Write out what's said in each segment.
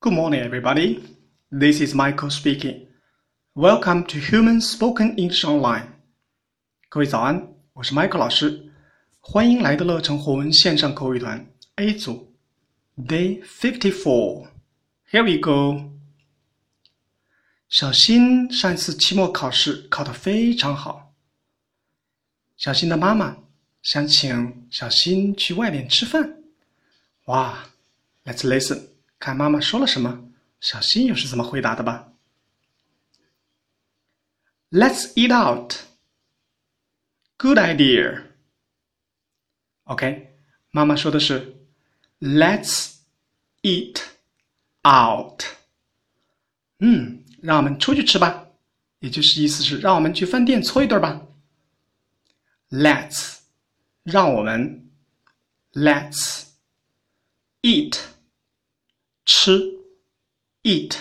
Good morning, everybody. This is Michael speaking. Welcome to Human Spoken English Online. 各位早安，我是 Michael 老师，欢迎来到乐成火文线上口语团 A 组 Day Fifty Four. Here we go. 小新上一次期末考试考得非常好。小新的妈妈想请小新去外面吃饭。哇，Let's listen， 看妈妈说了什么，小新又是怎么回答的吧。Let's eat out. Good idea. OK，妈妈说的是 Let's eat out. 嗯，让我们出去吃吧，也就是意思是让我们去饭店搓一顿吧。Let's，让我们 Let's eat 吃 eat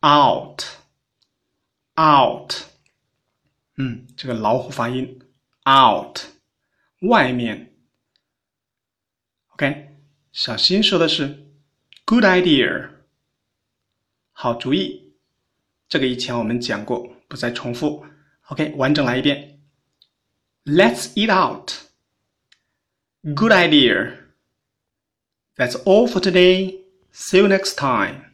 out out，嗯，这个老虎发音 out 外面。OK，小新说的是 good idea，好主意。这个以前我们讲过，不再重复。OK，完整来一遍。Let's eat out. Good idea. That's all for today. See you next time.